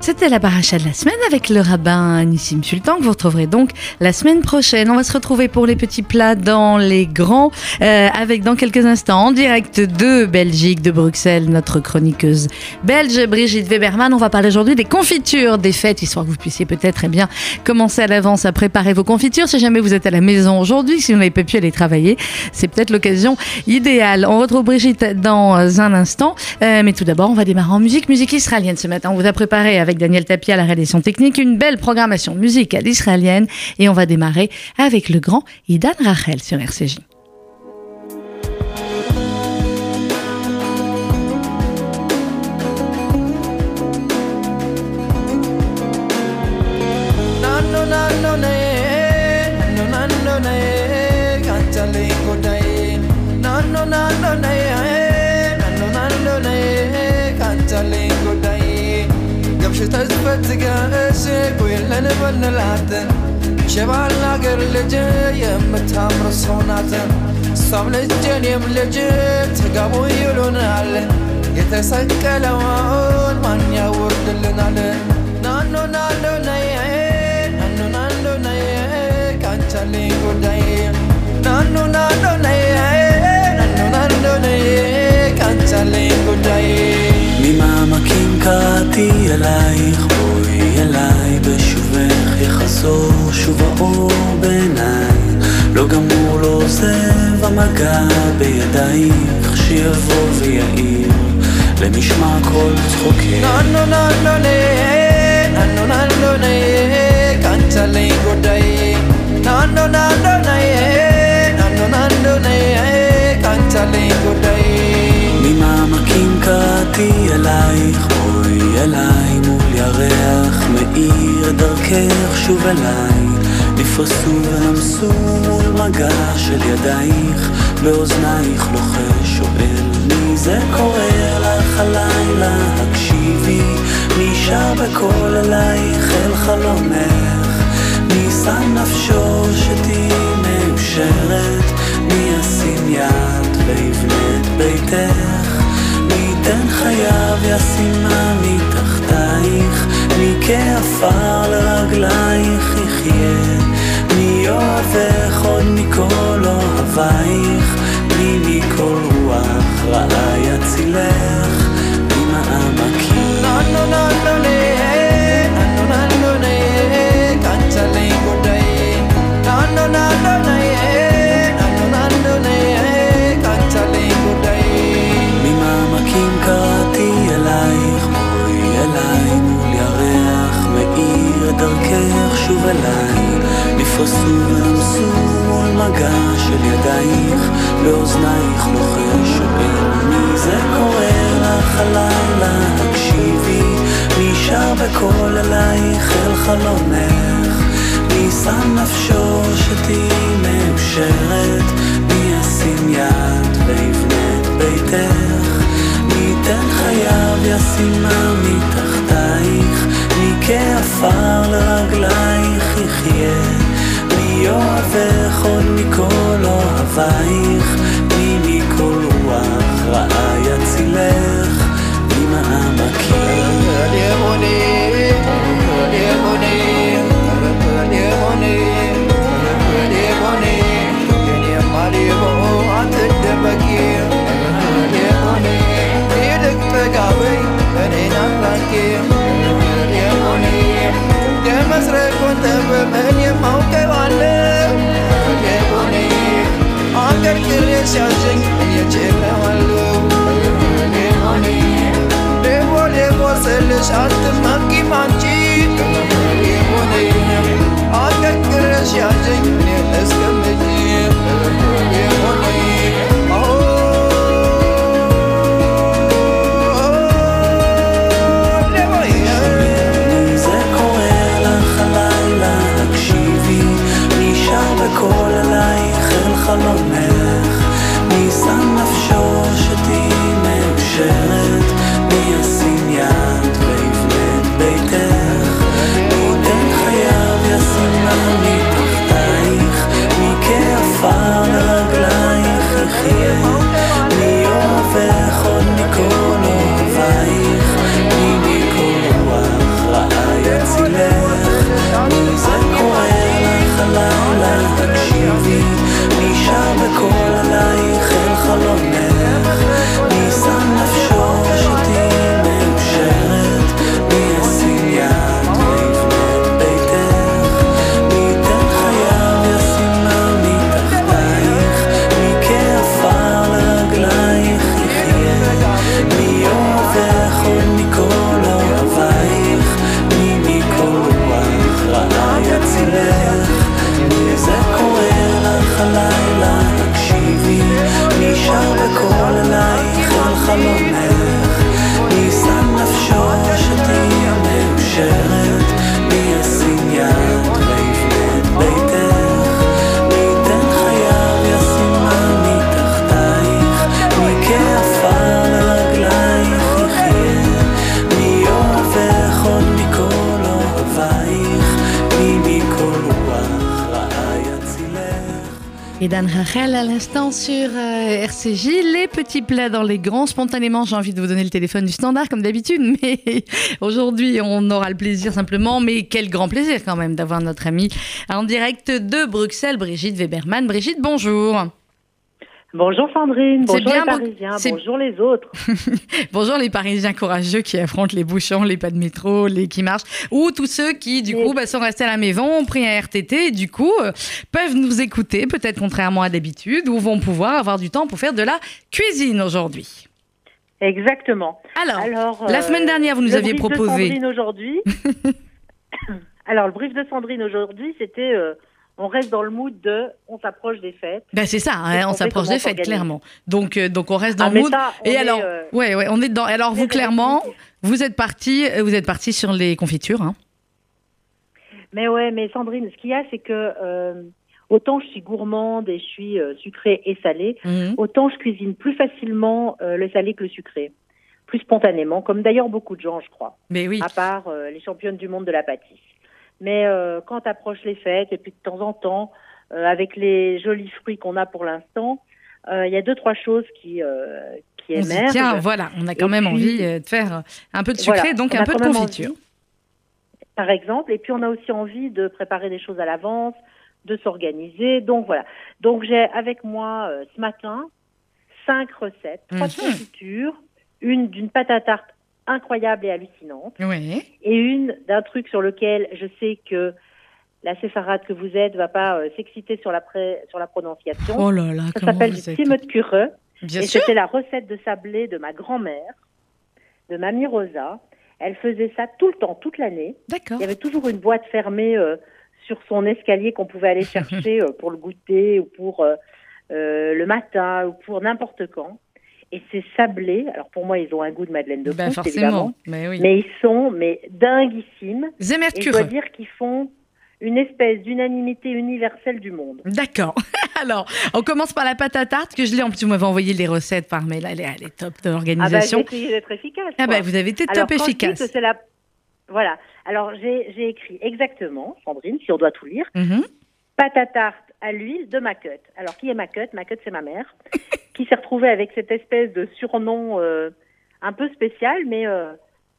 C'était la paracha de la semaine avec le rabbin Nissim Sultan que vous retrouverez donc la semaine prochaine. On va se retrouver pour les petits plats dans les grands euh, avec dans quelques instants en direct de Belgique, de Bruxelles, notre chroniqueuse belge Brigitte Weberman. On va parler aujourd'hui des confitures des fêtes, histoire que vous puissiez peut-être eh bien commencer à l'avance à préparer vos confitures. Si jamais vous êtes à la maison aujourd'hui, si vous n'avez pas pu aller travailler, c'est peut-être l'occasion idéale. On retrouve Brigitte dans un instant, euh, mais tout d'abord on va démarrer en musique, musique israélienne ce matin. On vous a préparé avec Daniel Tapia à la réalisation technique, une belle programmation musicale israélienne et on va démarrer avec le grand Idan Rachel sur RCJ. በትገ እሴ ኩለን በንላትን ሸባል አገር ልጅ የምታምር ሰው ናትን እሷም ልጅ እኔም ልጅ ተጋቡ ይሉናል። የተሰቀለውን ማን ያወርድልናል? ናኖ ናኖ ነይ ናኖ ናኖ ነይ ካንቻልኝ ጉዳይ ናኖ ናኖ ነይ ናኖ ናኖ ነይ ካንቻልኝ ጉዳይ ሚማማኪን የላይኹ לחזור שוב האור בעיניי לא גמור, לא עוזב המגע בידייך שיבוא ויעיר למשמע כל צחוקך נו נו נו נו נו נו נו נו נו קנצלי גודאי נו נו נו נו נו נו נו נו קנצלי ממעמקים קראתי אלייך, אוי אליי מול ירח מאיר דרכך שוב אליי. נפרסו ונמסו מול מגע של ידייך, באוזנייך לוחש שואל מי זה קורא לך הלילה, הקשיבי, מי שר בקול אלייך אל חלומך, מי שם נפשו שתהיי מאושרת, מי ישים יד ויבנה את ביתך, ייתן חייו ישימה מתחתייך, מי כעפר לרגלייך יחיה, מי אוהבך עוד מכל אוהבייך, מי מכל רוח רעה יצילך, ממעמקים. Rachel à l'instant sur euh, RCJ. Les petits plats dans les grands. Spontanément, j'ai envie de vous donner le téléphone du standard comme d'habitude, mais aujourd'hui, on aura le plaisir simplement, mais quel grand plaisir quand même d'avoir notre amie en direct de Bruxelles, Brigitte Weberman. Brigitte, bonjour. Bonjour Sandrine, bonjour bien, les Parisiens, bonjour les autres. Bonjour les Parisiens courageux qui affrontent les bouchons, les pas de métro, les qui marchent, ou tous ceux qui, du Oui. coup, bah, sont restés à la maison, ont pris un RTT, et du coup, euh, peuvent nous écouter, peut-être contrairement à d'habitude, ou vont pouvoir avoir du temps pour faire de la cuisine aujourd'hui. Exactement. Alors, Alors, la euh, semaine dernière, vous nous le aviez brief de proposé. Sandrine aujourd'hui. Alors, le brief de Sandrine aujourd'hui, c'était euh, on reste dans le mood de on s'approche des fêtes. Ben c'est ça, hein, on s'approche des fêtes, clairement. Donc, euh, donc on reste dans Ah, le mood. ça, Et alors, euh, ouais, ouais, on est dans. Alors, vous, clairement, vous êtes parti, euh, vous êtes parti sur les confitures. Hein. Mais ouais, mais Sandrine, ce qu'il y a, c'est que euh, autant je suis gourmande et je suis sucrée et salée, Mhm. autant je cuisine plus facilement le salé que le sucré. Plus spontanément, comme d'ailleurs beaucoup de gens, je crois. Mais oui. à part euh, les championnes du monde de la pâtisse. Mais euh, quand approchent les fêtes, et puis de temps en temps, euh, avec les jolis fruits qu'on a pour l'instant, euh, il y a deux, trois choses qui, euh, qui On émergent. tiens, voilà, on a quand Et même puis- envie de faire un peu de sucré, Voilà, donc on un peu de confiture. envie, par exemple. Et puis on a aussi envie de préparer des choses à l'avance, de s'organiser. Donc voilà. Donc j'ai avec moi ce matin cinq recettes, trois de Mhm. confitures, une d'une pâte à tarte incroyable et hallucinante. Oui. et une d'un truc sur lequel je sais que la séfarade que vous êtes va pas euh, s'exciter sur la pré- sur la prononciation. Oh là là, Ça s'appelle du. Timotkurre Bien et c'était la recette de sablé de ma grand-mère, de Mamie Rosa. Elle faisait ça tout le temps, toute l'année. D'accord. Il y avait toujours une boîte fermée euh, sur son escalier qu'on pouvait aller chercher euh, pour le goûter ou pour le matin ou pour n'importe quand. Et c'est sablé. Alors pour moi, ils ont un goût de Madeleine de Ben Proust, évidemment. forcément. Mais oui. Mais ils sont mais dinguissimes. Et je dois dire qu'ils font une espèce d'unanimité universelle du monde. D'accord. Alors, on commence par la pâte à tarte que je l'ai en plus. Vous m'avez envoyé les recettes par mail. Elle est, elle est top de Ah bah, j'ai l'organisation. essayé d'être efficace. Ah bah, vous avez été Alors, top quand je dis efficace. que la... Voilà. Alors, j'ai écrit exactement, Sandrine, si on doit tout lire, Mhm. pâte à tarte à l'huile de Macotte. Alors, qui est Macotte Macotte, c'est ma mère, qui s'est retrouvée avec cette espèce de surnom euh, un peu spécial, mais euh,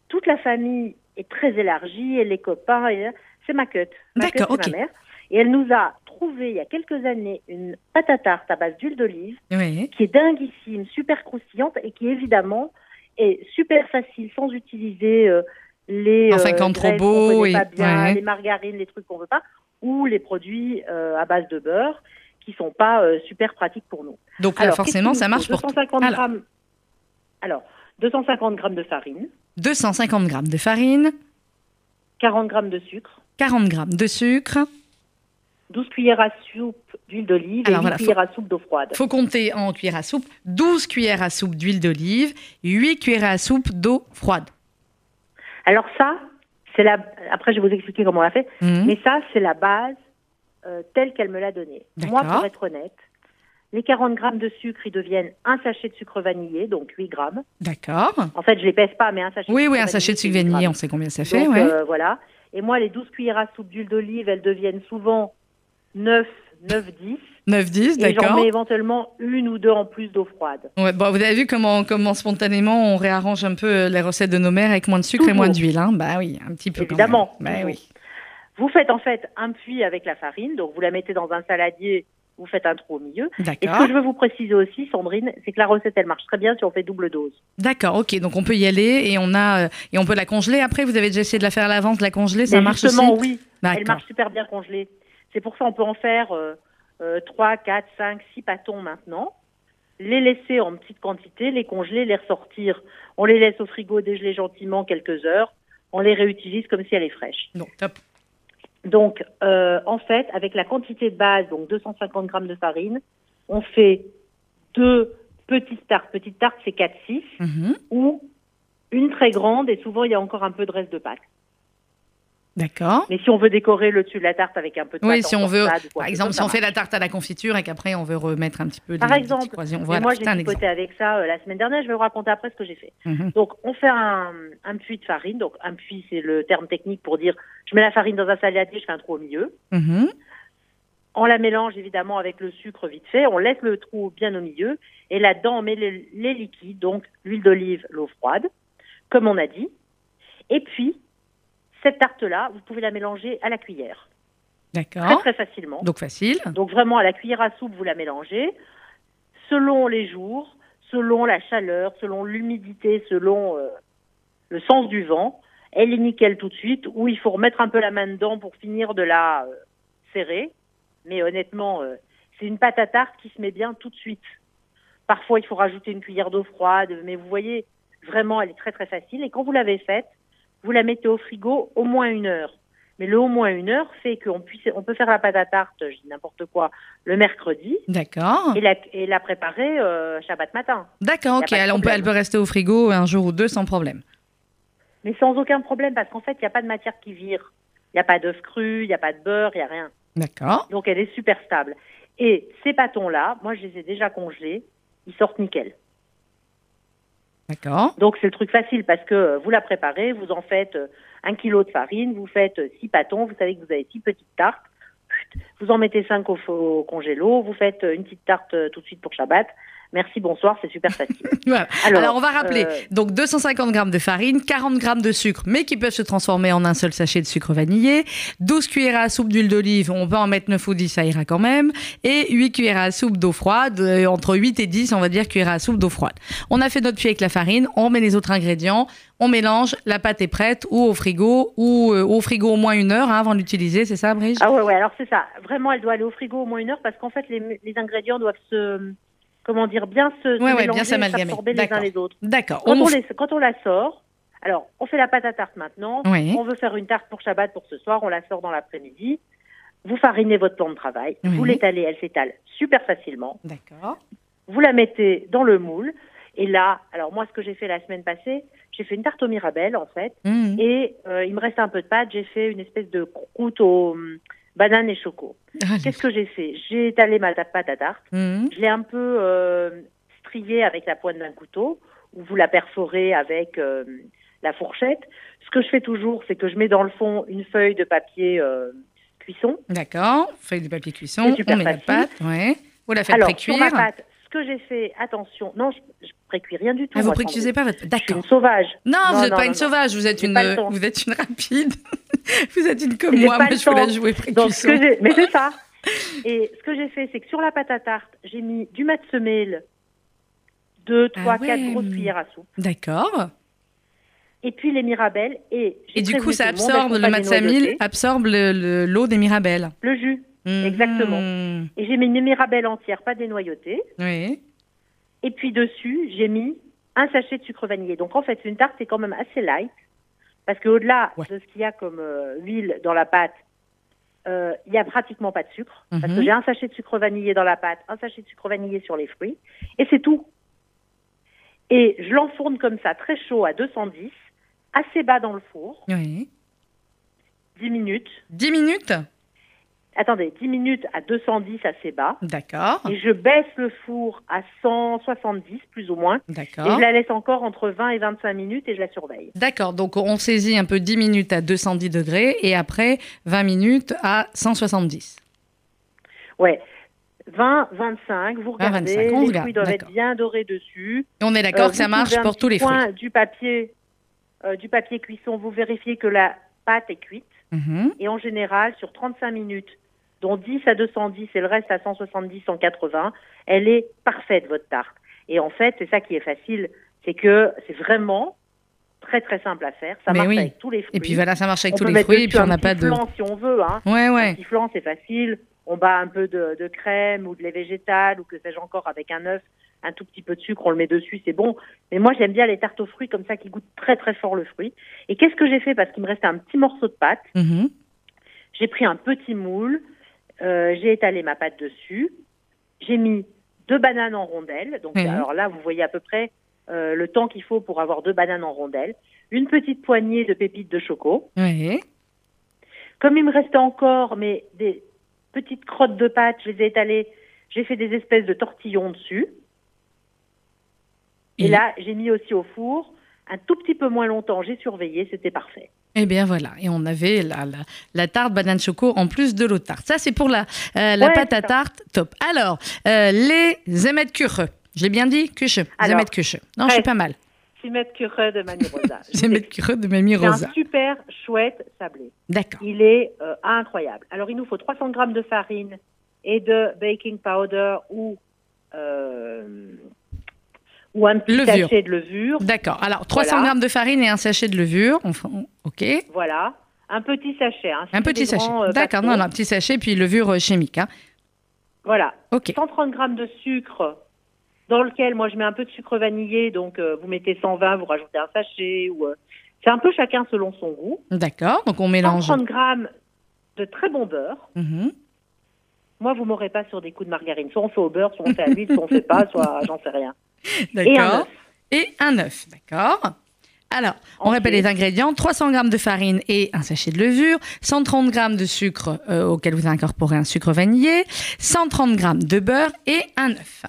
toute la famille est très élargie, et les copains, et... c'est. Macotte, D'accord, c'est ma mère. Et elle nous a trouvé il y a quelques années une pâte à tarte à base d'huile d'olive Oui. qui est dinguissime, super croustillante et qui évidemment est super facile sans utiliser euh, les Enfin, euh, quand trop graisses beau qu'on connaît et- pas bien, ouais. les margarines, les trucs qu'on veut pas, ou les produits euh, à base de beurre qui sont pas euh, super pratiques pour nous. Donc là, Alors, forcément, ça marche pour tout. 250 Alors. grammes. Alors, 250 grammes de farine, 250 grammes de farine, 40 grammes de sucre, 40 grammes de sucre. 12 cuillères à soupe d'huile d'olive et Alors, 8 voilà, faut- cuillères à soupe d'eau froide. faut compter en cuillère à soupe 12 cuillères à soupe d'huile d'olive, 8 cuillères à soupe d'eau froide. Alors ça, c'est la. Après, je vais vous expliquer comment on l'a fait. Mhm. Mais ça, c'est la base euh, telle qu'elle me l'a donnée. Moi, pour être honnête, les 40 grammes de sucre, ils deviennent un sachet de sucre vanillé, donc 8 grammes. D'accord. En fait, je les pèse pas, mais un sachet Oui, de oui, un sachet de sucre 8 vanillé, on sait combien ça fait, Donc, ouais. euh, voilà. Et moi, les 12 cuillères à soupe d'huile d'olive, elles deviennent souvent 9, 9, 10. 9, 10, Et j'en d'accord. mets éventuellement une ou deux en plus d'eau froide. Ouais, bon, vous avez vu comment, comment spontanément on réarrange un peu euh, les recettes de nos mères avec moins de sucre et moins d'huile. Hein bah oui, un petit peu. quand Évidemment. même. Bah oui. Vous faites en fait un puits avec la farine, donc vous la mettez dans un saladier, vous faites un trou au milieu. Et ce D'accord. que je veux vous préciser aussi, Sandrine, c'est que la recette, elle marche très bien si on fait double dose. D'accord, ok. Donc on peut y aller et on a euh, et on peut la congeler. Après, vous avez déjà essayé de la faire à l'avance, de la congeler, ça Mais marche justement, aussi? oui, elle D'accord. marche super bien congelée. C'est pour ça on peut en faire euh, euh, 3, 4, 5, 6 pâtons maintenant, les laisser en petite quantité, les congeler, les ressortir. On les laisse au frigo dégeler gentiment quelques heures. On les réutilise comme si elle est fraîche. Donc top. Donc, euh, en fait, avec la quantité de base, donc 250 grammes de farine, on fait deux petites tartes. Petites tartes, c'est 4-6, Mhm. ou une très grande, et souvent, il y a encore un peu de reste de pâte. D'accord. Mais si on veut décorer le dessus de la tarte avec un peu de Oui, si on veut, par exemple, si on fait la tarte à la confiture et qu'après on veut remettre un petit peu Par des, des exemple. croisillons. Voilà, moi, j'ai exemple. avec ça euh, la semaine dernière. Je vais vous raconter après ce que j'ai fait. Mhm. Donc, on fait un, un puits de farine. Donc, un puits, c'est le terme technique pour dire je mets la farine dans un saladier, je fais un trou au milieu. Mhm. On la mélange évidemment avec le sucre vite fait. On laisse le trou bien au milieu. Et là-dedans, on met les, les liquides, donc l'huile d'olive, l'eau froide, comme on a dit. Et puis, cette tarte-là, vous pouvez la mélanger à la cuillère. Très, D'accord. très facilement. Donc facile. Donc vraiment à la cuillère à soupe, vous la mélangez. Selon les jours, selon la chaleur, selon l'humidité, selon euh, le sens du vent, elle est nickel tout de suite. Ou il faut remettre un peu la main dedans pour finir de la euh, serrer. Mais honnêtement, euh, c'est une pâte à tarte qui se met bien tout de suite. Parfois, il faut rajouter une cuillère d'eau froide, mais vous voyez, vraiment, elle est très très facile. Et quand vous l'avez faite, vous la mettez au frigo au moins une heure. Mais le au moins une heure fait qu'on puisse, on peut faire la pâte à tarte, je dis n'importe quoi, le mercredi D'accord. et la, et la préparer euh, Shabbat matin. D'accord, ok. Alors, on peut, problème. elle peut rester au frigo un jour ou deux sans problème. Mais sans aucun problème, parce qu'en fait, il n'y a pas de matière qui vire. Il n'y a pas d'œuf cru, il n'y a pas de beurre, il n'y a rien. D'accord. Donc, elle est super stable. Et ces pâtons-là, moi, je les ai déjà congelés, ils sortent nickel. Donc, c'est le truc facile parce que euh, vous la préparez, vous en faites euh, un kilo de farine, vous faites euh, six pâtons, vous savez que vous avez six petites tartes. Vous en mettez cinq au, au congélo, vous faites une petite tarte tout de suite pour Shabbat. Merci, bonsoir, c'est super facile. Voilà. Alors, Alors, on va rappeler. euh, Donc, 250 grammes de farine, 40 grammes de sucre, mais qui peuvent se transformer en un seul sachet de sucre vanillé, 12 cuillères à soupe d'huile d'olive, on peut en mettre 9 ou 10, ça ira quand même, et 8 cuillères à soupe d'eau froide, euh, entre 8 et 10, on va dire, cuillères à soupe d'eau froide. On a fait notre cuit avec la farine, on met les autres ingrédients, on mélange, la pâte est prête, ou au frigo, ou euh, au frigo au moins une heure hein, avant de l'utiliser, c'est ça, Brigitte Ah ouais, ouais, alors c'est ça. Vraiment, elle doit aller au frigo au moins une heure parce qu'en fait, les, les ingrédients doivent se, comment dire, bien se, se Ouais, ouais, bien mélanger, s'absorber les uns les autres. D'accord. Quand On on, f- les- quand on la sort, alors, on fait la pâte à tarte maintenant. Oui. On veut faire une tarte pour Shabbat pour ce soir, on la sort dans l'après-midi. Vous farinez votre plan de travail, Oui. vous l'étalez, elle s'étale super facilement. D'accord. Vous la mettez dans le moule. Et là, alors moi, ce que j'ai fait la semaine passée, j'ai fait une tarte au mirabelle, en fait. Mmh. Et euh, il me restait un peu de pâte. J'ai fait une espèce de croûte aux bananes et choco. Ah, Qu'est-ce que j'ai fait? J'ai étalé ma pâte à tarte. mmh. Je l'ai un peu euh, striée avec la pointe d'un couteau, ou vous la perforez avec euh, la fourchette. Ce que je fais toujours, c'est que je mets dans le fond une feuille de papier euh, cuisson. D'accord. Feuille de papier cuisson, on met la pâte. Ouais. Vous la faites Alors, sur précuire. ma pâte, ce que j'ai fait, attention, non, je, je précuis rien du tout. Ah, vous précuisez pas votre. D'accord. une sauvage. Non, Non, vous n'êtes pas non, une sauvage, vous êtes une, vous êtes une rapide. vous êtes une comme moi, mais je vous la jouer ce précuisson. mais c'est ça. Et ce que j'ai fait, c'est que sur la pâte à tarte, j'ai mis du mat semelle, deux, Ah trois, quatre ouais. grosses cuillères à soupe, D'accord. et puis les mirabelles. Et, du coup, ça absorbe, le dénoyautées. absorbe le- le- l'eau des mirabelles. Le jus. Mhm. Exactement. Et j'ai mis une mirabelle entière, pas dénoyautée. Oui. Et puis dessus, j'ai mis un sachet de sucre vanillé. Donc en fait, une tarte, c'est quand même assez light. Parce qu'au-delà Ouais. de ce qu'il y a comme euh, huile dans la pâte, euh, il y a pratiquement pas de sucre. Parce que j'ai un sachet de sucre vanillé dans la pâte, un sachet de sucre vanillé sur les fruits. Et c'est tout. Et je l'enfourne comme ça, très chaud, à 210, assez bas dans le four, Oui. 10 minutes. 10 minutes? Attendez, 10 minutes à 210 assez bas. D'accord. Et je baisse le four à 170, plus ou moins. Et D'accord. je la laisse encore entre 20 et 25 minutes et je la surveille. D'accord, donc on saisit un peu 10 minutes à 210 degrés et après 20 minutes à 170. Ouais. 20, 25, vous 20, regardez, 25, on les regarde, fruits doivent être bien dorés dessus. Et on est d'accord Euh, que ça marche pour tous les fruits. Du papier, euh, du papier cuisson, vous vérifiez que la pâte est cuite. Mhm. Et en général, sur 35 minutes, dont 10 à 210 et le reste à 170, 180, elle est parfaite, votre tarte. Et en fait, c'est ça qui est facile, c'est que c'est vraiment très très simple à faire. Ça Mais marche oui. avec tous les fruits. Et puis voilà, ça marche avec on tous les fruits et puis on un n'a pas de... flan si on veut. Hein. Ouais, Un ouais. petit flan, c'est facile. On bat un peu de, de crème ou de lait végétal ou que sais-je encore avec un œuf, un tout petit peu de sucre, on le met dessus, c'est bon. Mais moi, j'aime bien les tartes aux fruits comme ça qui goûtent très très fort le fruit. Et qu'est-ce que j'ai fait? Parce qu'il me restait un petit morceau de pâte Mhm. J'ai pris un petit moule, euh, j'ai étalé ma pâte dessus, j'ai mis deux bananes en rondelles. Donc Mhm. alors là, vous voyez à peu près euh, le temps qu'il faut pour avoir deux bananes en rondelles, une petite poignée de pépites de choco. Comme il me restait encore mais des petites crottes de pâte, je les ai étalées, j'ai fait des espèces de tortillons dessus. Et Et- là, j'ai mis aussi au four un tout petit peu moins longtemps, j'ai surveillé, c'était parfait. Et bien voilà, et on avait la, la, la tarte banane choco en plus de l'autre tarte. Ça c'est pour la, euh, la Ouais, pâte à tarte, top. Alors, euh, les émettes kuche. Je l'ai bien dit Kuche. Alors, émettes kuche. Non, je suis pas mal. Simette Cureux de Mamie Rosa. Les émettes kuche de Mamie C'est un Rosa. super chouette sablé. D'accord. Il est euh, incroyable. Alors, il nous faut 300 grammes de farine et de baking powder ou, euh, ou un petit Levure. sachet de levure. D'accord. Alors, 300 Voilà. grammes de farine et un sachet de levure. Enfin, ok. Voilà. Un petit sachet. hein. Si Un petit sachet. euh, D'accord. Non, non, un petit sachet, puis levure euh, chimique. Hein. Voilà. Ok. 130 grammes de sucre dans lequel moi je mets un peu de sucre vanillé. Donc, euh, vous mettez 120, vous rajoutez un sachet. ou euh, C'est un peu chacun selon son goût. D'accord. Donc, on mélange. 130 grammes de très bon beurre. Mhm. Moi, vous m'aurez pas sur des coups de margarine. Soit on fait au beurre, soit on fait à l'huile, soit on fait pas, soit j'en sais rien. D'accord. Et un œuf. D'accord. Alors, on répète les ingrédients 300 grammes de farine et un sachet de levure, 130 grammes de sucre euh, auquel vous incorporez un sucre vanillé, 130 grammes de beurre et un œuf.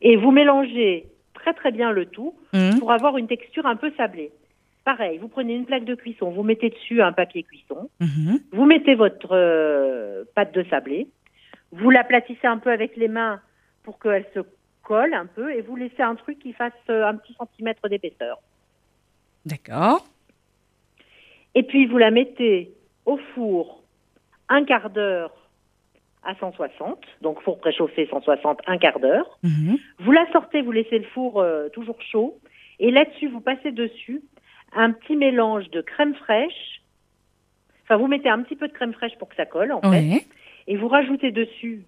Et vous mélangez très très bien le tout Mhm. pour avoir une texture un peu sablée. Pareil, vous prenez une plaque de cuisson, vous mettez dessus un papier cuisson, Mhm. vous mettez votre euh, pâte de sablé, vous l'aplatissez un peu avec les mains pour qu'elle se colle un peu et vous laissez un truc qui fasse euh, un petit centimètre d'épaisseur. D'accord. Et puis vous la mettez au four un quart d'heure à 160, donc four préchauffé 160, un quart d'heure. Mhm. Vous la sortez, vous laissez le four euh, toujours chaud. Et là-dessus, vous passez dessus un petit mélange de crème fraîche. Enfin, vous mettez un petit peu de crème fraîche pour que ça colle, en fait. Et vous rajoutez dessus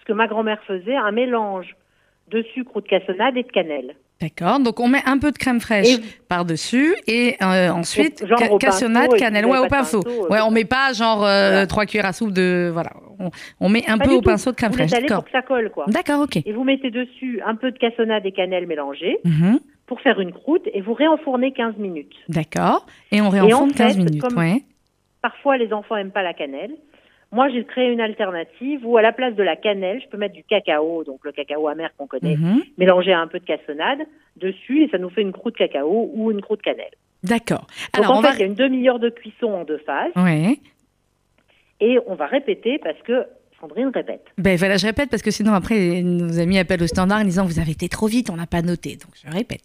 ce que ma grand-mère faisait, un mélange de sucre ou de cassonade et de cannelle. D'accord. Donc, on met un peu de crème fraîche Et- par-dessus et euh, ensuite Genre ca- au cassonade, pinceau, et cannelle. Ouais, au pinceau. pinceau, euh, Ouais, c'est on met pas genre Voilà. 3 cuillères à soupe de. Voilà. On, on met un Pas peu au tout. pinceau de crème Vous fraîche. D'accord. ça colle, quoi. D'accord, ok. Et vous mettez dessus un peu de cassonade et cannelle mélangée Mhm. pour faire une croûte et vous réenfournez 15 minutes. D'accord. Et on en réenfourne 15 fait, minutes. comme- Ouais. Parfois, les enfants aiment pas la cannelle. Moi, j'ai créé une alternative où, à la place de la cannelle, je peux mettre du cacao, donc le cacao amer qu'on connaît, Mhm. mélanger un peu de cassonade dessus et ça nous fait une croûte cacao ou une croûte cannelle. D'accord. Donc, Alors, en on fait, va. il y a une demi-heure de cuisson en deux phases Ouais. et on va répéter parce que Sandrine répète. Ben voilà, je répète parce que sinon après nos amis appellent au standard en disant vous avez été trop vite, on n'a pas noté. Donc je répète.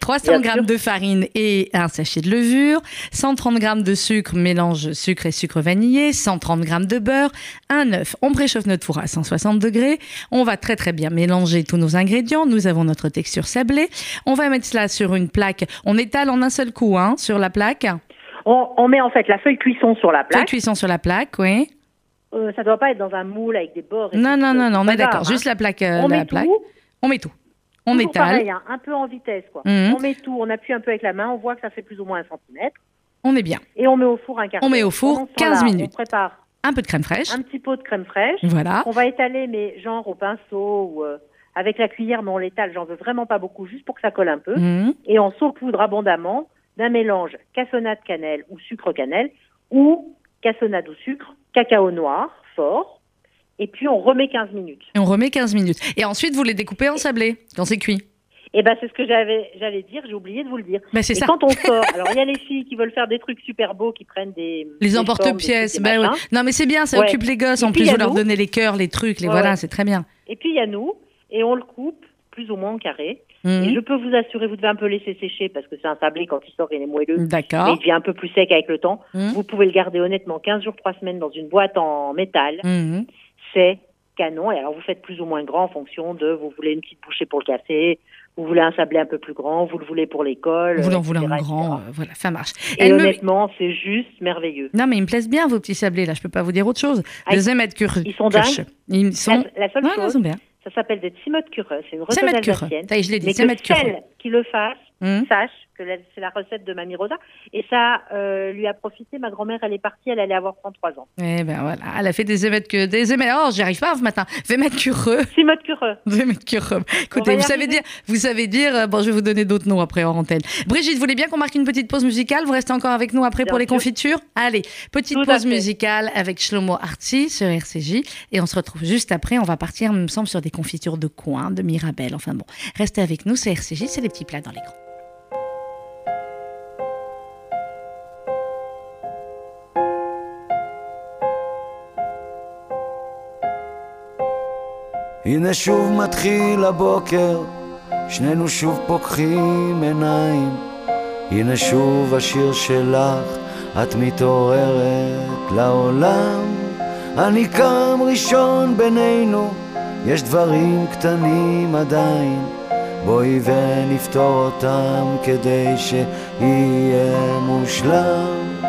300 Bien grammes sûr. de farine et un sachet de levure, 130 grammes de sucre, mélange sucre et sucre vanillé, 130 grammes de beurre, un œuf. On préchauffe notre four à 160 degrés. On va très très bien mélanger tous nos ingrédients. Nous avons notre texture sablée. On va mettre cela sur une plaque. On étale en un seul coup hein, sur la plaque. On, on met en fait la feuille cuisson sur la Feuille plaque. cuisson sur la plaque, oui. Euh, ça doit pas être dans un moule avec des bords. et Non, tout, non, euh, non, non, on est d'accord. grave, hein. Juste la plaque. euh, On la met plaque. tout. On met tout. On Toujours étale. pareil, hein, un peu en vitesse, quoi. Mhm. On met tout, on appuie un peu avec la main, on voit que ça fait plus ou moins un centimètre, On est bien. et on met au four un quart On met au four Pendant ce 15 temps-là, minutes. On prépare Un peu de crème fraîche. un petit pot de crème fraîche, Voilà. qu'on va étaler, mais genre au pinceau ou euh, avec la cuillère, mais on l'étale, j'en veux vraiment pas beaucoup, juste pour que ça colle un peu. Mhm. Et on saupoudre abondamment d'un mélange cassonade cannelle ou sucre cannelle, ou cassonade ou sucre, cacao noir, fort, et puis on remet 15 minutes. Et on remet 15 minutes. Et ensuite, vous les découpez en sablé quand c'est cuit. Et ben c'est ce que j'avais, j'allais dire, j'ai oublié de vous le dire. Ben, c'est Et ça. quand on sort, alors il y a les filles qui veulent faire des trucs super beaux, qui prennent des Les emporte-pièces. Ben ouais. Non, mais c'est bien, ça Ouais. occupe les gosses. Et En plus, vous leur donnez les cœurs, les trucs, les Ouais, voilà, c'est très bien. Et puis il y a nous, et on le coupe plus ou moins en carré. Mhm. Et je peux vous assurer, vous devez un peu laisser sécher parce que c'est un sablé quand il sort, il est moelleux. Mais il D'accord. devient un peu plus sec avec le temps. Mhm. Vous pouvez le garder honnêtement 15 jours, 3 semaines dans une boîte en métal. Mhm. C'est canon. Et alors vous faites plus ou moins grand en fonction de vous voulez une petite bouchée pour le café, vous voulez un sablé un peu plus grand, vous le voulez pour l'école. Vous en voulez un grand, euh, voilà, ça marche. Et Elle me- honnêtement, c'est juste merveilleux. Non, mais ils me plaisent bien, vos petits sablés, là. Je peux pas vous dire autre chose. Ah, Les émettes cure. ils sont dingues. Ils sont. La, la seule Ouais, ils chose, sont bien. Ça s'appelle des timotes cureux. C'est une recette alsacienne. Ça y est, je l'ai dit. Mais que cure. celle qui le fasse Mhm. sache que c'est la recette de Mamie Rosa. Et ça euh, lui a profité. Ma grand-mère, elle est partie, elle allait avoir 33 ans. Eh ben voilà, elle a fait des émettes que des émettes. Oh, j'y arrive pas ce matin. Émettes cureux. Timote cureux. Des émettes cureux. Écoutez, vous savez dire, vous savez dire. euh, Bon, je vais vous donner d'autres noms après en antenne. Brigitte, vous voulez bien qu'on marque une petite pause musicale? Vous restez encore avec nous après Bien pour les confitures? Allez, petite Tout pause musicale avec Shlomo Artsi sur RCJ et on se retrouve juste après. On va partir, il me semble, sur des confitures de coin, de Mirabelle. Enfin bon, restez avec nous, c'est RCJ, c'est les petits plats dans les grands. הנה שוב מתחיל הבוקר, שנינו שוב פוקחים עיניים. הנה שוב השיר שלך, את מתעוררת לעולם. אני קם ראשון בינינו, יש דברים קטנים עדיין. בואי ונפתור אותם כדי שיהיה מושלם.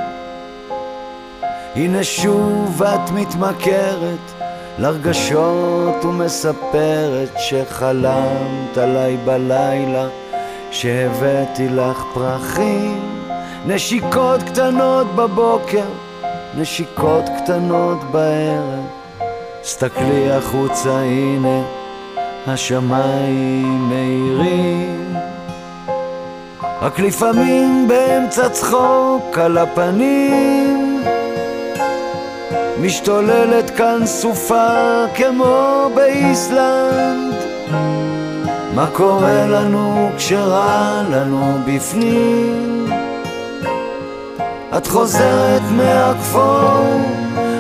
הנה שוב את מתמכרת לרגשות ומספרת שחלמת עליי בלילה שהבאתי לך פרחים. נשיקות קטנות בבוקר, נשיקות קטנות בערב. סתכלי החוצה הנה השמיים מאירים. רק לפעמים באמצע צחוק על הפנים משתוללת כאן סופה כמו באיסלנד. מה קורה לנו כשרע לנו בפנים? את חוזרת מהכפור,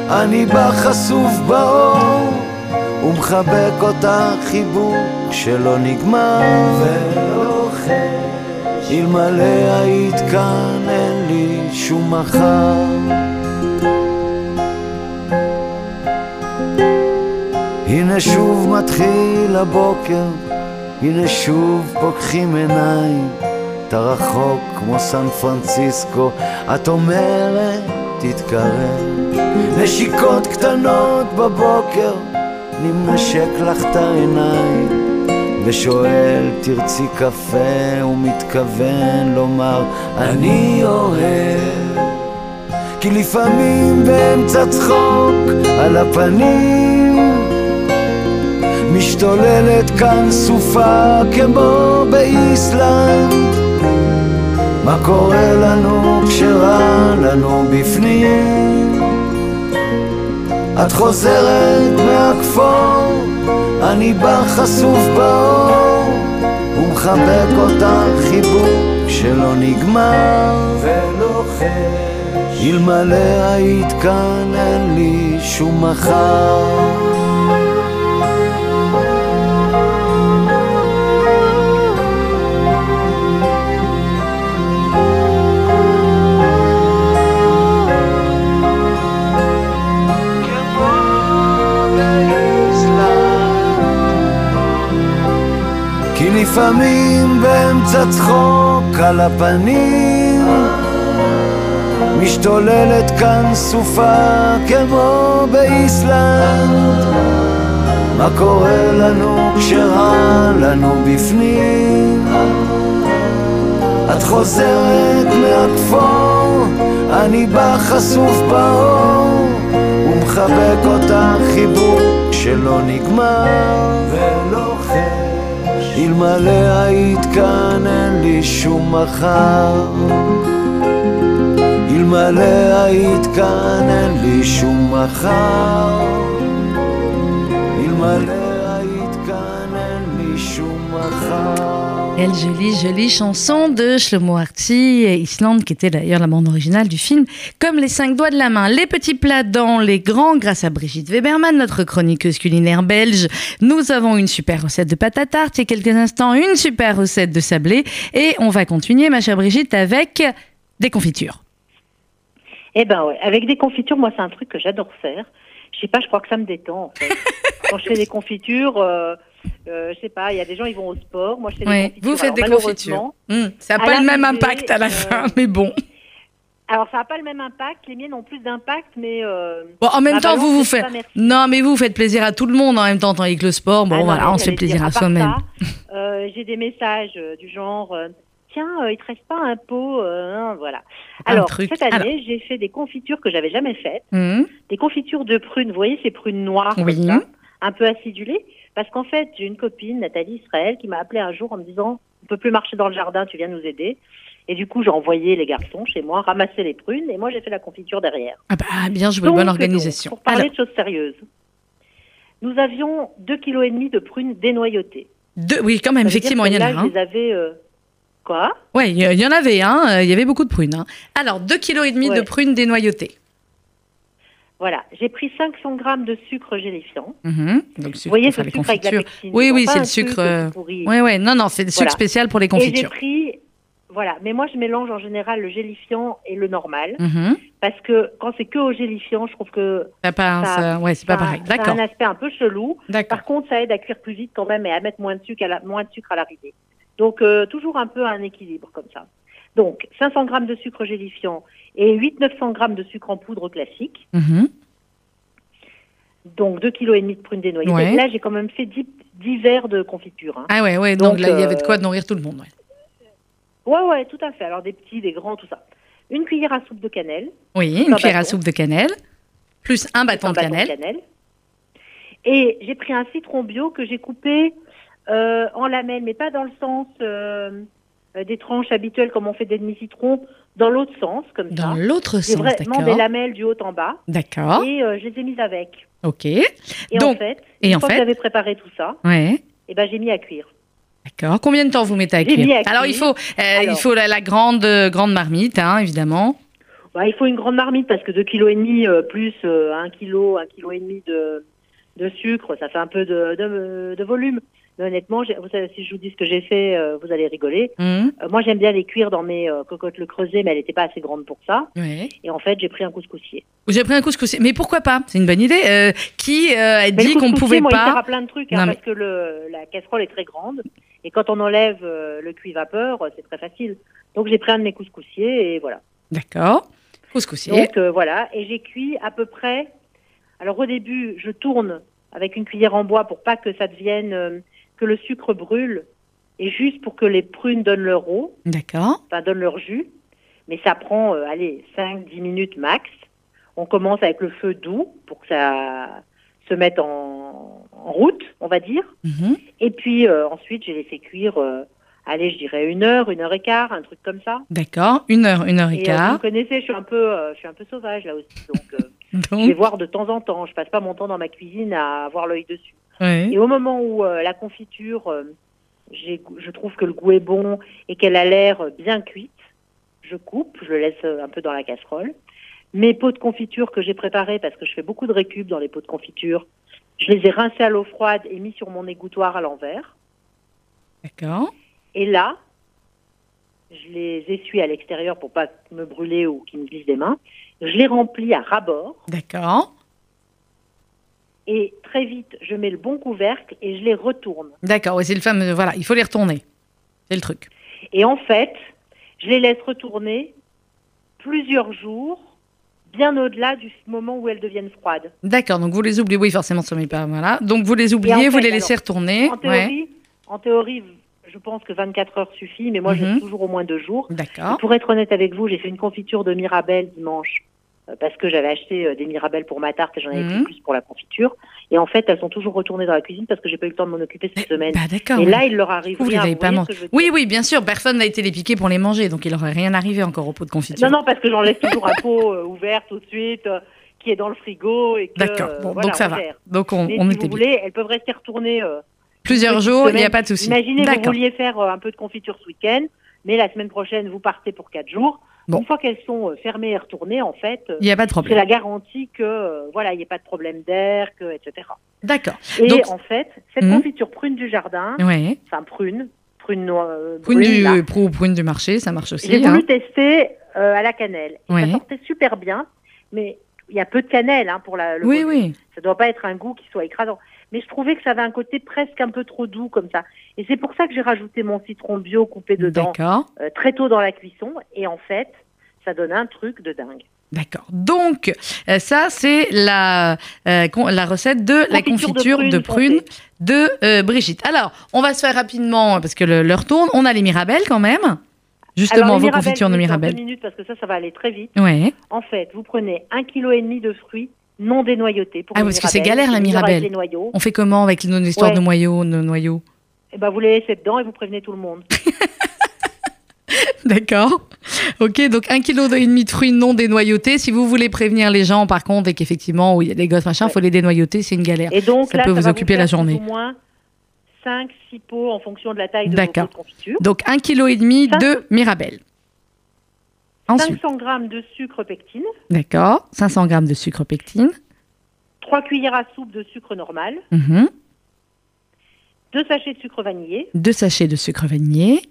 אני בא חשוף באור ומחבק אותך חיבוק שלא נגמר. ולוחש אלמלא היית כאן אין לי שום מחר הנה שוב מתחיל הבוקר, הנה שוב פוקחים עיניים, אתה רחוק כמו סן פרנסיסקו, את אומרת תתקרב. נשיקות קטנות בבוקר, אני מנשק לך את העיניים, ושואל תרצי קפה, ומתכוון לומר אני אוהב. כי לפעמים באמצע צחוק על הפנים משתוללת כאן סופה כמו באיסלנד. מה קורה לנו כשרע לנו בפנים? את חוזרת מהכפור, אני בא חשוף באור ומחבק אותך חיבוק שלא נגמר. ולוחש אלמלא היית כאן אין לי שום מחר לפעמים באמצע צחוק על הפנים. משתוללת כאן סופה כמו באיסלנד. מה קורה לנו כשרע לנו בפנים? את חוזרת מהכפור, אני בא חשוף באור ומחבק אותך חיבוק שלא נגמר ולוחש אלמלא היית כאן אין לי שום מחר. אלמלא היית כאן אין לי שום מחר. אלמלא Quelle jolie, jolie chanson de Shlomo Arti, Islande, qui était d'ailleurs la bande originale du film Comme les cinq doigts de la main. Les petits plats dans les grands, grâce à Brigitte Weberman, notre chroniqueuse culinaire belge. Nous avons une super recette de pâte à tarte, il y a quelques instants, une super recette de sablé. Et on va continuer, ma chère Brigitte, avec des confitures. Eh ben ouais, avec des confitures, moi c'est un truc que j'adore faire. Je sais pas, je crois que ça me détend. En fait. Quand je fais des confitures, euh, euh, je sais pas, il y a des gens ils vont au sport, moi je fais Ouais, des confitures. vous faites Alors, des confitures. Hum, ça n'a pas le même impact à la euh, fin, mais bon. Alors ça n'a pas le même impact, les miennes ont plus d'impact, mais euh, Bon, en même temps, vous vous faites. Non, mais vous vous faites plaisir à tout le monde en même temps, tandis que le sport, bon, Ah non, voilà, mais on se fait plaisir à soi-même. euh, J'ai des messages euh, du genre tiens, il te reste pas un pot, hein, voilà. Alors truc. cette année, j'ai fait des confitures que j'avais jamais faites, Hum, des confitures de prunes. Vous voyez ces prunes noires, comme Oui. ça, un peu acidulées, parce qu'en fait, j'ai une copine, Nathalie Israël, qui m'a appelé un jour en me disant on peut plus marcher dans le jardin, tu viens nous aider. Et du coup, j'ai envoyé les garçons chez moi ramasser les prunes, et moi j'ai fait la confiture derrière. Ah bah, bien joué, Donc, bonne donc, organisation. Pour parler Alors, de choses sérieuses, nous avions 2,5 kg de prunes dénoyautées. deux, oui, quand même, effectivement, il y en a. Hein. Avais. euh, Quoi? Ouais, il y en avait, hein. Il y avait beaucoup de prunes. hein. Alors, 2,5 kg de Ouais. prunes dénoyautées. Voilà, j'ai pris 500 grammes de sucre gélifiant. Mhm. Donc, Vous voyez ce sucre avec la confitures. pectine Oui, oui, pas c'est le sucre, euh. Ouais, ouais, non, non, c'est le sucre spécial pour les Et j'ai confitures. pris, voilà, mais moi je mélange en général le gélifiant et le normal, Mhm. parce que quand c'est que au gélifiant, je trouve que Ça euh, ouais, c'est pas pareil. D'accord, un aspect un peu chelou. Par contre, ça aide à cuire plus vite quand même et à mettre moins de sucre à la- moins de sucre à l'arrivée. Donc euh, toujours un peu un équilibre comme ça. Donc 500 grammes de sucre gélifiant et 800-900 grammes de sucre en poudre classique. Mhm. Donc 2 kg de prunes dénoyées. Ouais. Et Là, j'ai quand même fait 10, 10 verres de confiture. hein. Ah ouais, ouais, donc, Donc, là, il y avait de euh, quoi nourrir tout le monde. ouais. Ouais, ouais, tout à fait. Alors des petits, des grands, tout ça. Une cuillère à soupe de cannelle. Oui, une un cuillère à soupe de cannelle, plus un bâton un de bâton cannelle. Et j'ai pris un citron bio que j'ai coupé euh, en lamelles, mais pas dans le sens euh, des tranches habituelles comme on fait des demi-citrons, dans l'autre sens, comme Dans ça. l'autre J'ai sens, vraiment des d'accord. lamelles du haut en bas D'accord, et euh, je les ai mises avec. ok. Et Donc, en fait, et une en fois fait que j'avais préparé tout ça, Ouais. eh ben, j'ai mis à cuire. D'accord. Combien de temps vous mettez à cuire mis à Alors il faut, euh, il faut la, la grande euh, grande marmite, hein, évidemment. Il faut une grande marmite parce que 2 kg et euh, plus euh, 1 kg, 1 kg et demi de, de sucre, ça fait un peu de, de, de volume. Mais honnêtement, j'ai- vous savez, si je vous dis ce que j'ai fait, euh, vous allez rigoler. Hum, Euh, moi, j'aime bien les cuire dans mes euh, cocottes le creuset, mais elle n'était pas assez grande pour ça. Et en fait, j'ai pris un couscoussier. J'ai pris un couscous. Mais pourquoi pas? C'est une bonne idée. Qui a dit qu'on ne couscoussier, pouvait moi, il sert pas à plein de trucs, hein, mais- parce que le, la casserole est très grande. Et quand on enlève le cuit vapeur, c'est très facile. Donc, j'ai pris un de mes couscoussiers et voilà. D'accord. Couscoussier. Donc, voilà. Et j'ai cuit à peu près. Alors, au début, je tourne avec une cuillère en bois pour pas que ça devienne. Que le sucre brûle. Et juste pour que les prunes donnent leur eau. D'accord. enfin donnent leur jus, mais ça prend, euh, allez, 5-10 minutes max. On commence avec le feu doux pour que ça se mette en, en route, on va dire. Mhm. Et puis euh, ensuite, j'ai laissé cuire, euh, allez, je dirais une heure, une heure et quart, un truc comme ça. D'accord. Une heure, une heure et Et euh, vous quart. connaissez, je suis un peu, je suis un peu sauvage là aussi, donc euh, je vais Donc, voir de temps en temps. Je passe pas mon temps dans ma cuisine à avoir l'œil dessus. Ouais. Et au moment où euh, la confiture, euh, je trouve que le goût est bon et qu'elle a l'air bien cuite, je coupe, je le laisse euh, un peu dans la casserole. Mes pots de confiture que j'ai préparés, parce que je fais beaucoup de récup dans les pots de confiture, je les ai rincés à l'eau froide et mis sur mon égouttoir à l'envers. D'accord. Et là, je les essuie à l'extérieur pour pas me brûler ou qu'ils me glissent des mains. Je les remplis à ras-bord D'accord. Et très vite, je mets le bon couvercle et je les retourne. D'accord. C'est le fameux. Voilà, il faut les retourner. C'est le truc. Et en fait, je les laisse retourner plusieurs jours, bien au-delà du moment où elles deviennent froides. D'accord. Donc vous les oubliez. Oui, forcément, ça met pas. Voilà. Donc vous les oubliez, vous les laissez alors, retourner. En Ouais. théorie, en théorie, je pense que 24 heures suffit, mais moi, je Mhm. toujours au moins deux jours. D'accord. pour être honnête avec vous, j'ai fait une confiture de Mirabelle dimanche parce que j'avais acheté euh, des Mirabelles pour ma tarte et j'en avais Mhm. pris plus pour la confiture. Et en fait, elles sont toujours retournées dans la cuisine parce que j'ai pas eu le temps de m'en occuper cette semaine. Bah d'accord. et oui. là, il leur arrive Vous les rien. avez vous pas dire Oui, oui, bien sûr. Personne n'a été les piquer pour les manger, donc il aurait rien arrivé encore au pot de confiture. Non, non, parce que j'en laisse toujours un pot euh, ouvert tout de suite, euh, qui est dans le frigo et que. D'accord. euh, Bon, voilà, donc ça va. gère. Donc on, Mais on si vous voulez, elles peuvent rester retournées euh, Plusieurs jours, il n'y a pas de souci. Imaginez, vous vouliez faire euh, un peu de confiture ce week-end, mais la semaine prochaine, vous partez pour quatre jours. Bon. Une fois qu'elles sont euh, fermées et retournées, en fait, euh, Il n'y a pas de c'est problème. la garantie que euh, voilà, il n'y ait pas de problème d'air, que, etc. D'accord. Et Donc- en fait, cette Mhm. confiture prune du jardin, enfin prune, prune noire, euh, Prune brune, du, prou- prune du marché, ça marche aussi. j'ai hein. voulu tester euh, à la cannelle. Et Ouais. Ça sortait super bien, mais il y a peu de cannelle hein, pour la, le Oui, oui. Ça doit pas être un goût qui soit écrasant. Mais je trouvais que ça avait un côté presque un peu trop doux comme ça. Et c'est pour ça que j'ai rajouté mon citron bio coupé dedans euh, très tôt dans la cuisson. Et en fait, ça donne un truc de dingue. D'accord. Donc, euh, ça, c'est la, euh, la recette de la Confiture de confiture de euh, Brigitte. Alors, on va se faire rapidement, parce que l'heure tourne. On a les Mirabelles quand même. Justement, Alors, vos confitures de Mirabelles. deux minutes parce que ça, ça va aller très vite. Ouais. En fait, vous prenez un kilo et demi de fruits non dénoyautés. Pour Ah, parce que c'est galère, la Mirabelle. On fait comment avec nos histoires Ouais. de noyaux, nos noyaux Et ben, vous les laissez dedans et vous prévenez tout le monde. D'accord. Ok, donc un kilo et demi de fruits non dénoyautés. Si vous voulez prévenir les gens, par contre, et qu'effectivement, oui, il y a des gosses, machin, Ouais. faut les dénoyauter, c'est une galère. Et donc Ça là, peut ça vous occuper la journée. Au moins 5, 6 pots en fonction de la taille de de confiture. Donc un kilo et demi de Mirabelle. Ensuite, 500 g de sucre pectine, d'accord. 500 g de sucre pectine. 3 cuillères à soupe de sucre normal, Mhm. 2 sachets de sucre vanillé. Deux sachets de sucre vanillé.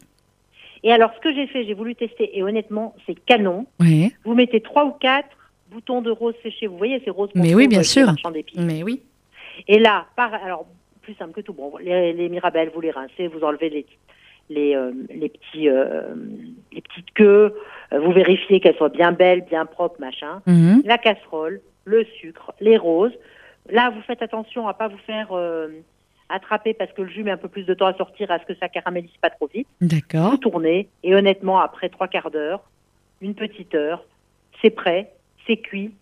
Et alors, ce que j'ai fait, j'ai voulu tester et honnêtement, c'est canon. Vous mettez 3 ou 4 boutons de rose séché. Vous voyez ces roses Mais oui, bien chez sûr. Mais oui. Et là, par, alors, plus simple que tout. Bon, les, les mirabelles, vous les rincez, vous enlevez les, les, euh, les, petits, euh, les petites queues, euh, vous vérifiez qu'elles soient bien belles, bien propres, machin. Mhm. La casserole, le sucre, les roses. Là, vous faites attention à pas vous faire euh, attraper parce que le jus met un peu plus de temps à sortir, à ce que ça caramélise pas trop vite. D'accord. Vous tournez et honnêtement, après trois quarts d'heure, une petite heure, c'est prêt, c'est cuit,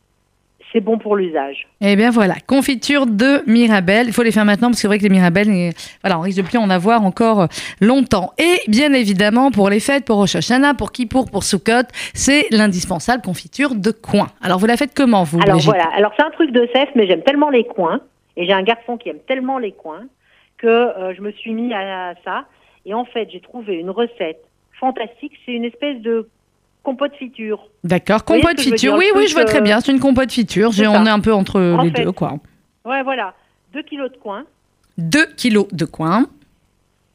c'est bon pour l'usage. Eh bien voilà, confiture de Mirabelle. Il faut les faire maintenant parce que c'est vrai que les Mirabelles, voilà, on risque de plus en avoir encore longtemps. Et bien évidemment, pour les fêtes, pour Rosh Hashanah, pour Kippour, pour Sukkot, c'est l'indispensable confiture de coin. Alors vous la faites comment vous Alors voilà, alors c'est un truc de cef, mais j'aime tellement les coins, et j'ai un garçon qui aime tellement les coins, que euh, je me suis mis à, ça. Et en fait, j'ai trouvé une recette fantastique, c'est une espèce de compote fiture. D'accord, compote fiture. Oui, oui, je vois très euh, bien. C'est une compote fiture. On est un peu entre En les fait. deux, quoi. Ouais, voilà, 2 kilos de coins. 2 kilos de coin.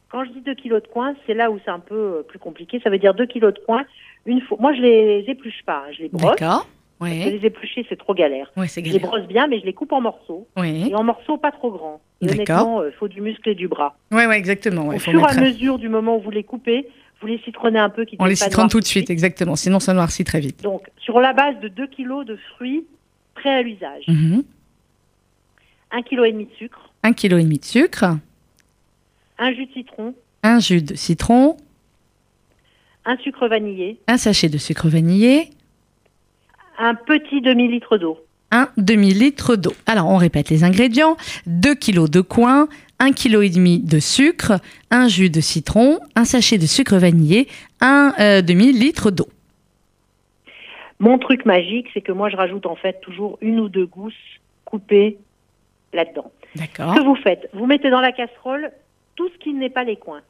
Quand je dis 2 kilos de coins, c'est là où c'est un peu euh, plus compliqué. Ça veut dire 2 kilos de coins. Une fois, moi, je les épluche pas, hein, je les brosse. D'accord. Oui. les éplucher, c'est trop galère. Oui, c'est Je les galère. brosse bien, mais je les coupe en morceaux. Oui. Et en morceaux pas trop grands. D'accord. honnêtement, il faut du muscle et du bras. Oui, oui, exactement. ouais, Au fur et à mesure du moment où vous les coupez, vous les citronnez un peu. qu'ils On les citronne tout de suite, exactement. Sinon, ça noircit très vite. Donc, sur la base de 2 kilos de fruits prêts à l'usage, Mhm. 1 kg et demi de sucre, Un kilo et demi de sucre, un jus de citron, un jus de citron, un sucre vanillé, un sachet de sucre vanillé, un petit demi-litre d'eau. un demi-litre d'eau. Alors, on répète les ingrédients. 2 kilos de coin, 1 kg et demi de sucre, un jus de citron, un sachet de sucre vanillé, un euh, demi-litre d'eau. Mon truc magique, c'est que moi, je rajoute en fait toujours une ou deux gousses coupées là-dedans. D'accord. Ce que vous faites, vous mettez dans la casserole tout ce qui n'est pas les coins.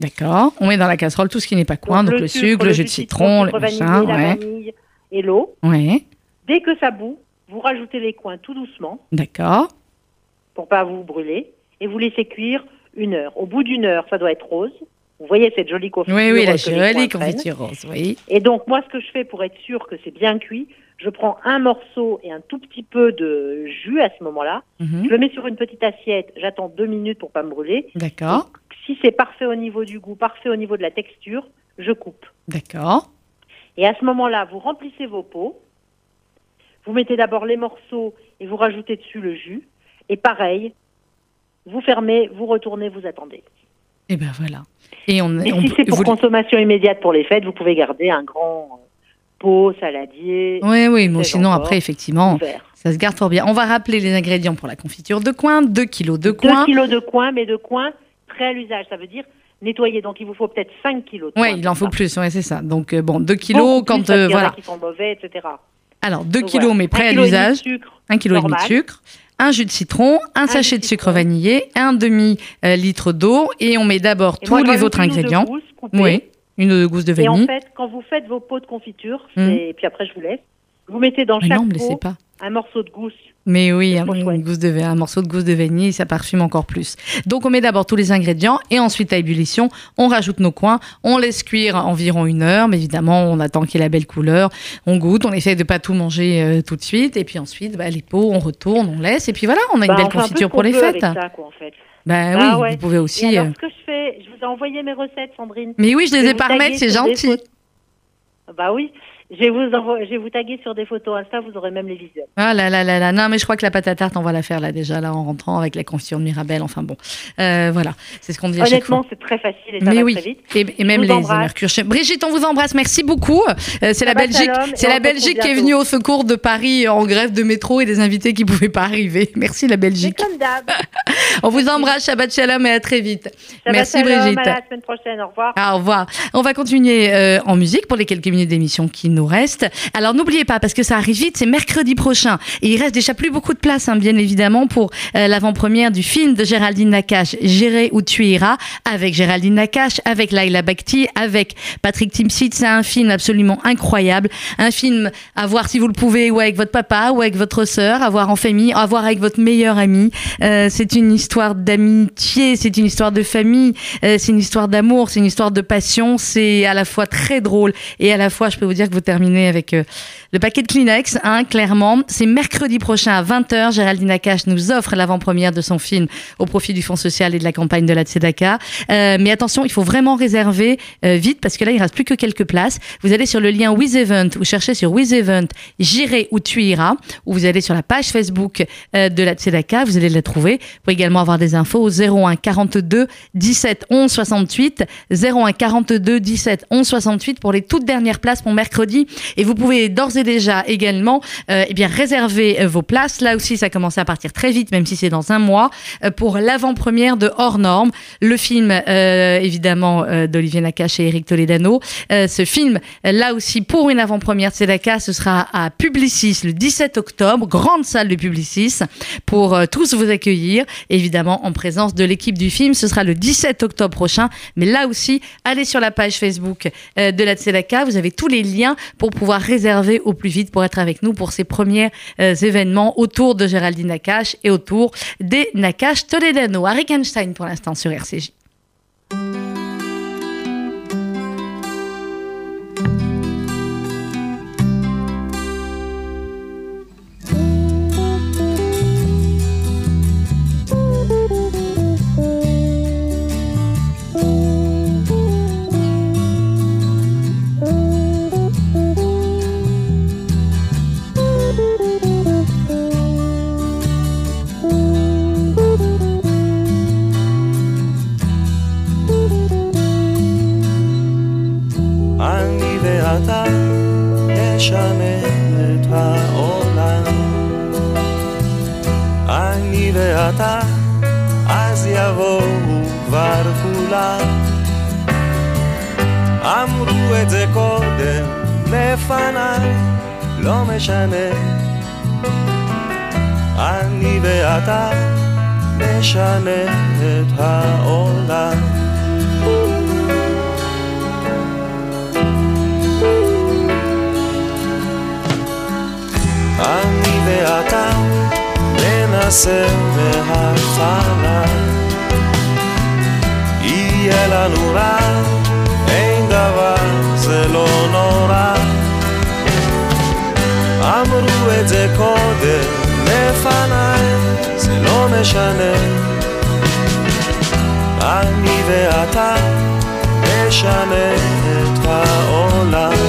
D'accord. On met dans la casserole tout ce qui n'est pas coin, donc, le, sucre, le jus de citron, le machin. vanillé, la Ouais. vanille et l'eau. ouais. Dès que ça bout, vous rajoutez les coins tout doucement D'accord. Pour pas vous brûler et vous laissez cuire une heure. Au bout d'une heure, ça doit être rose. Vous voyez cette jolie confiture. Oui, oui, la jolie confiture rose, oui. Et donc, moi, ce que je fais pour être sûr que c'est bien cuit, je prends un morceau et un tout petit peu de jus à ce moment-là. Mhm. Je le mets sur une petite assiette. J'attends deux minutes pour pas me brûler. D'accord. Si c'est parfait au niveau du goût, parfait au niveau de la texture, je coupe. D'accord. Et à ce moment-là, vous remplissez vos pots. Vous mettez d'abord les morceaux et vous rajoutez dessus le jus. Et pareil, vous fermez, vous retournez, vous attendez. Et ben voilà. Et on, Et on si c'est pour vous- consommation immédiate pour les fêtes, vous pouvez garder un grand euh, pot saladier Oui, oui, mais sinon après, effectivement, ouvert. ça se garde fort bien. On va rappeler les ingrédients pour la confiture de coin. 2 kilos de 2 coin. kilos de coin, mais de coin prêt à l'usage. Ça veut dire nettoyer. Donc il vous faut peut-être 5 kilos de Oui, coin il en faut ça. plus, ouais, c'est ça. Donc, euh, bon, 2 kilos Beaucoup quand. plus, euh, voilà. qui sont mauvais, etc. Alors, 2 Donc, kilos, voilà. mais prêt à kilo et demi de l'usage. sucre, 1 kg de sucre. Un jus de citron, un, sachet de sucre vanillé, un demi-litre d'eau et on met d'abord tous les autres une ou deux ingrédients. gousses coupées. Oui, une gousse de Et en vanille. fait, quand vous faites vos pots de confiture, c'est- et puis après je vous laisse, vous mettez dans Mais chaque non, me laissez pot pas. Un morceau de gousse. Mais oui, un, trop une chouette. gousse de, un morceau de gousse de vanille, ça parfume encore plus. Donc on met d'abord tous les ingrédients et ensuite à ébullition, on rajoute nos coins, on laisse cuire environ une heure, mais évidemment on attend qu'il ait la belle couleur, on goûte, on essaye de pas tout manger euh, tout de suite et puis ensuite bah, les pots, on retourne, on laisse et puis voilà, on a une Bah, belle confiture pour les fêtes. ça, quoi, en fait. Ben oui, ouais. vous pouvez Et aussi. alors, euh, ce que je fais, je vous ai envoyé mes recettes, Sandrine. Mais oui, je les ai par mail, c'est gentil. Bah oui, je vais, vous envo- je vais vous taguer sur des photos Insta, vous aurez même les visuels. Ah là là là là, non mais je crois que la pâte à tarte on va la faire là déjà là en rentrant avec la confiture de Mirabelle, enfin bon, Euh, voilà, c'est ce qu'on dit à chaque fois. Honnêtement, c'est très facile et ça Mais va oui, très vite. et, et même les mercure. Brigitte, on vous embrasse, merci beaucoup. Euh, c'est la Belgique, c'est la Belgique qui est venue au secours de Paris en grève de métro et des invités qui pouvaient pas arriver. Merci la C'est Belgique. comme d'hab. On vous embrasse, Shabbat Shalom et à très vite. Shabbat Merci shalom, Brigitte. À la semaine prochaine. Au revoir. Ah, au revoir. On va continuer euh, en musique pour les quelques minutes d'émission qui nous nous reste. Alors n'oubliez pas, parce que ça arrive vite, c'est mercredi prochain. Et il reste déjà plus beaucoup de place, hein, bien évidemment, pour euh, l'avant-première du film de Géraldine Nakache, J'irai où tu iras, avec Géraldine Nakache, avec Laila Bakhti, avec Patrick Timsit. C'est un film absolument incroyable. Un film à voir si vous le pouvez, ou avec votre papa, ou avec votre sœur, à voir en famille, à voir avec votre meilleur ami. Euh, c'est une histoire d'amitié, c'est une histoire de famille, euh, c'est une histoire d'amour, c'est une histoire de passion. C'est à la fois très drôle et à la fois, je peux vous dire que vous terminez avec euh, le paquet de Kleenex, hein, clairement. C'est mercredi prochain à 20h. Géraldine Nakache nous offre l'avant-première de son film au profit du Fonds social et de la campagne de la Tzedaka. Euh, mais attention, il faut vraiment réserver vite parce que là, il reste plus que quelques places. Vous allez sur le lien With Event, vous cherchez sur With Event, J'irai où tu iras, ou vous allez sur la page Facebook de la Tzedaka, vous allez la trouver. Vous également avoir des infos au 01 42 17 11 68, 01 42 17 11 68 pour les toutes dernières places pour mercredi. Et vous pouvez d'ores et déjà également euh, eh bien réserver euh, vos places. Là aussi, ça commence à partir très vite, même si c'est dans un mois, euh, pour l'avant-première de Hors Normes, le film euh, évidemment d'Olivier Nakache et Eric Toledano. Ce film, là aussi, pour une avant-première de Tzedaka, ce sera à Publicis le 17 octobre, grande salle de Publicis, pour tous vous accueillir, évidemment en présence de l'équipe du film. Ce sera le 17 octobre prochain, mais là aussi, allez sur la page Facebook euh, de la Tzedaka, vous avez tous les liens pour pouvoir réserver au plus vite pour être avec nous pour ces premiers euh, événements autour de Géraldine Nakache et autour des Nakache Toledano. Harry pour l'instant sur RCJ. אני ואתה נשנה את העולם. אני ואתה, אז יבואו כבר כולם. אמרו את זה קודם לפניי, לא משנה. אני ואתה נשנה את העולם. ננסה מההתחלה יהיה לנו רע, אין דבר, זה לא נורא. אמרו את זה קודם לפניי, זה לא משנה. אני ואתה נשנה את העולם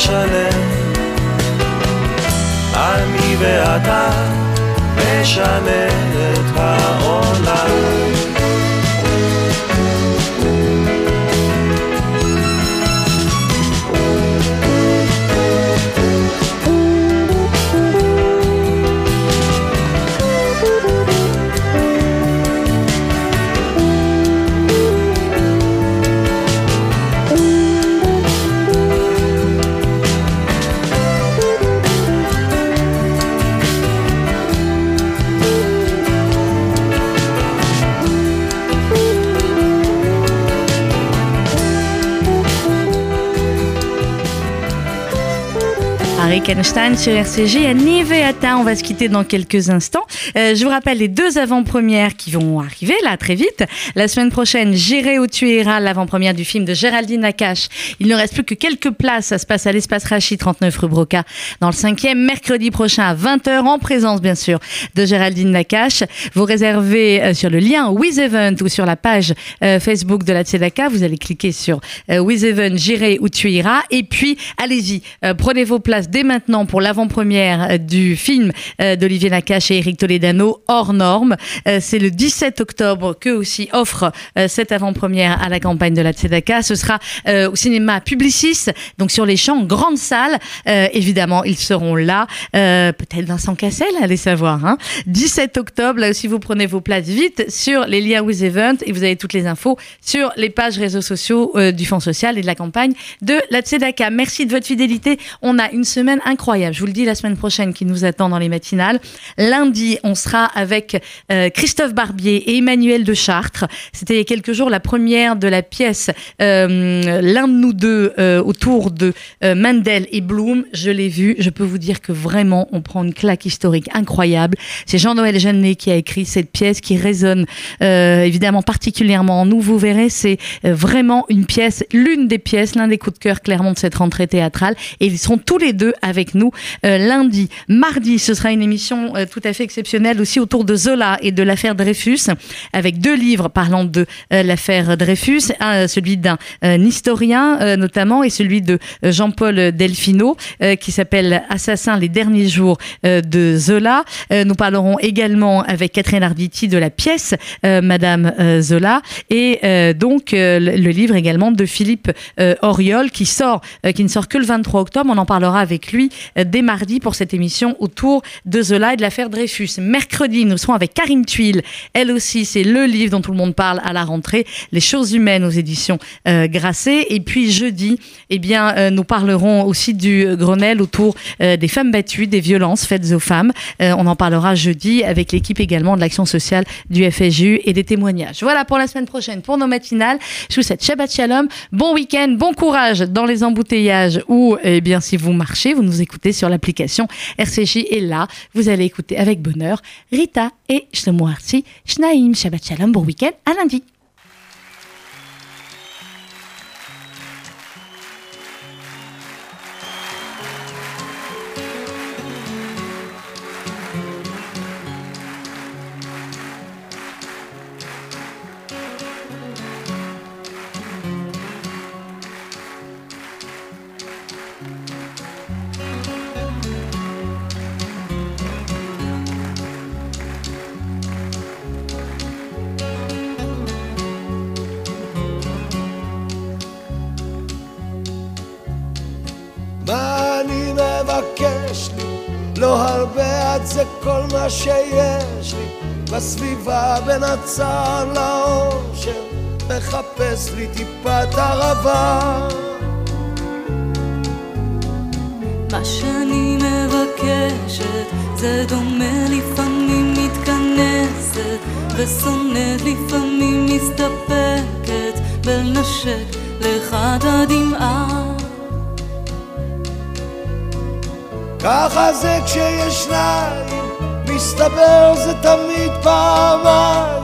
משנה. אני ואתה נשנה את העולם. Einstein sur RCG à Niveata. On va se quitter dans quelques instants. Euh, je vous rappelle les deux avant-premières qui vont arriver là très vite. La semaine prochaine, J'irai où tu iras, l'avant-première du film de Géraldine Nakache. Il ne reste plus que quelques places. Ça se passe à l'espace Rachid 39 rue Broca dans le cinquième mercredi prochain à 20h en présence bien sûr de Géraldine Nakache. Vous réservez euh, sur le lien With Event ou sur la page euh, Facebook de la Tzedaka. Vous allez cliquer sur euh, With Event, J'irai où tu iras. Et puis, allez-y, euh, prenez vos places dès maintenant pour l'avant-première euh, du film d'Olivier Nakache et Eric Toledano, Hors Norme. Euh, C'est le 17 octobre que aussi offre euh, cette avant-première à la campagne de la Tzedaka. Ce sera euh, au cinéma Publicis, donc sur les champs, grande salle. Évidemment, ils seront là. Peut-être Vincent Cassel, allez savoir. Hein. 17 octobre, là aussi, vous prenez vos places vite sur les liens With Event et vous avez toutes les infos sur les pages réseaux sociaux du Fonds social et de la campagne de la Tzedaka. Merci de votre fidélité. On a une semaine incroyable. Je vous le dis la semaine prochaine qui nous attend dans les matinales. Lundi, on sera avec euh, Christophe Barbier et Emmanuel de Chartres. C'était il y a quelques jours la première de la pièce euh, L'un de nous deux euh, autour de Mendel et Bloom. Je l'ai vu. Je peux vous dire que vraiment, on prend une claque historique incroyable. C'est Jean-Noël Jeannet qui a écrit cette pièce qui résonne évidemment particulièrement en nous. Vous verrez, c'est vraiment une pièce, l'une des pièces, l'un des coups de cœur clairement de cette rentrée théâtrale. Et ils seront tous les deux avec nous lundi. Mardi, ce sera une émission tout à fait exceptionnelle aussi autour de Zola et de l'affaire Dreyfus, avec deux livres parlant de euh, l'affaire Dreyfus, un, celui d'un euh, historien euh, notamment et celui de euh, Jean-Paul Delfino euh, qui s'appelle Assassin les derniers jours euh, de Zola. Euh, nous parlerons également avec Catherine Arditi de la pièce euh, Madame euh, Zola et euh, donc euh, le, livre également de Philippe euh, Oriol qui sort, euh, qui ne sort que le 23 octobre. On en parlera avec lui euh, dès mardi pour cette émission autour de Zola et de l'affaire Dreyfus. Mercredi, nous serons avec Karine Tuile. Elle aussi, c'est le livre dont tout le monde parle à la rentrée, Les choses humaines aux éditions euh, Grasset. Et puis jeudi, eh bien, euh, nous parlerons aussi du Grenelle autour euh, des femmes battues, des violences faites aux femmes. Euh, on en parlera jeudi avec l'équipe également de l'action sociale du FSJU et des témoignages. Voilà pour la semaine prochaine, pour nos matinales. Je vous souhaite Shabbat Shalom, bon week-end, bon courage dans les embouteillages ou, eh bien, si vous marchez, vous nous écoutez sur l'application RCJ et là, vous allez écouter avec bonheur Rita et Shlomo Artsi, Shnaim, Shabbat Shalom, bon week-end, à lundi. זה כל מה שיש לי. בסביבה בין הצער לאושר מחפש לי טיפת ערבה. מה שאני מבקשת זה דומה לפעמים מתכנסת ושונאת לפעמים מסתפקת בלנשק לך את הדמעה ככה זה כשיש שניים מסתבר זה תמיד פעמיים.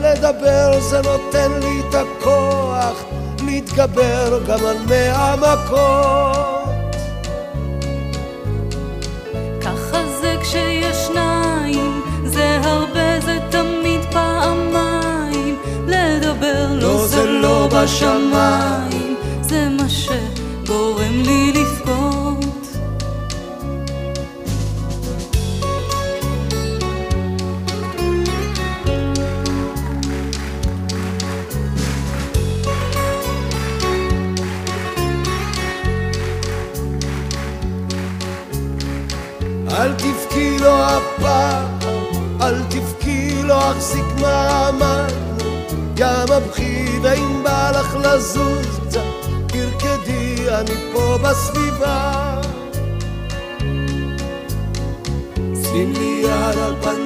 לדבר זה נותן לי את הכוח להתגבר גם על מאה מכות ככה זה כשיש שניים זה הרבה זה תמיד פעמיים. לדבר לא זה לא בשמיים. זה מה שגורם לי לבכות החזיק מעמד ים הבכי ואם בא לך לזוז קצת? תרקדי אני פה בסביבה. שים לי יד על פנים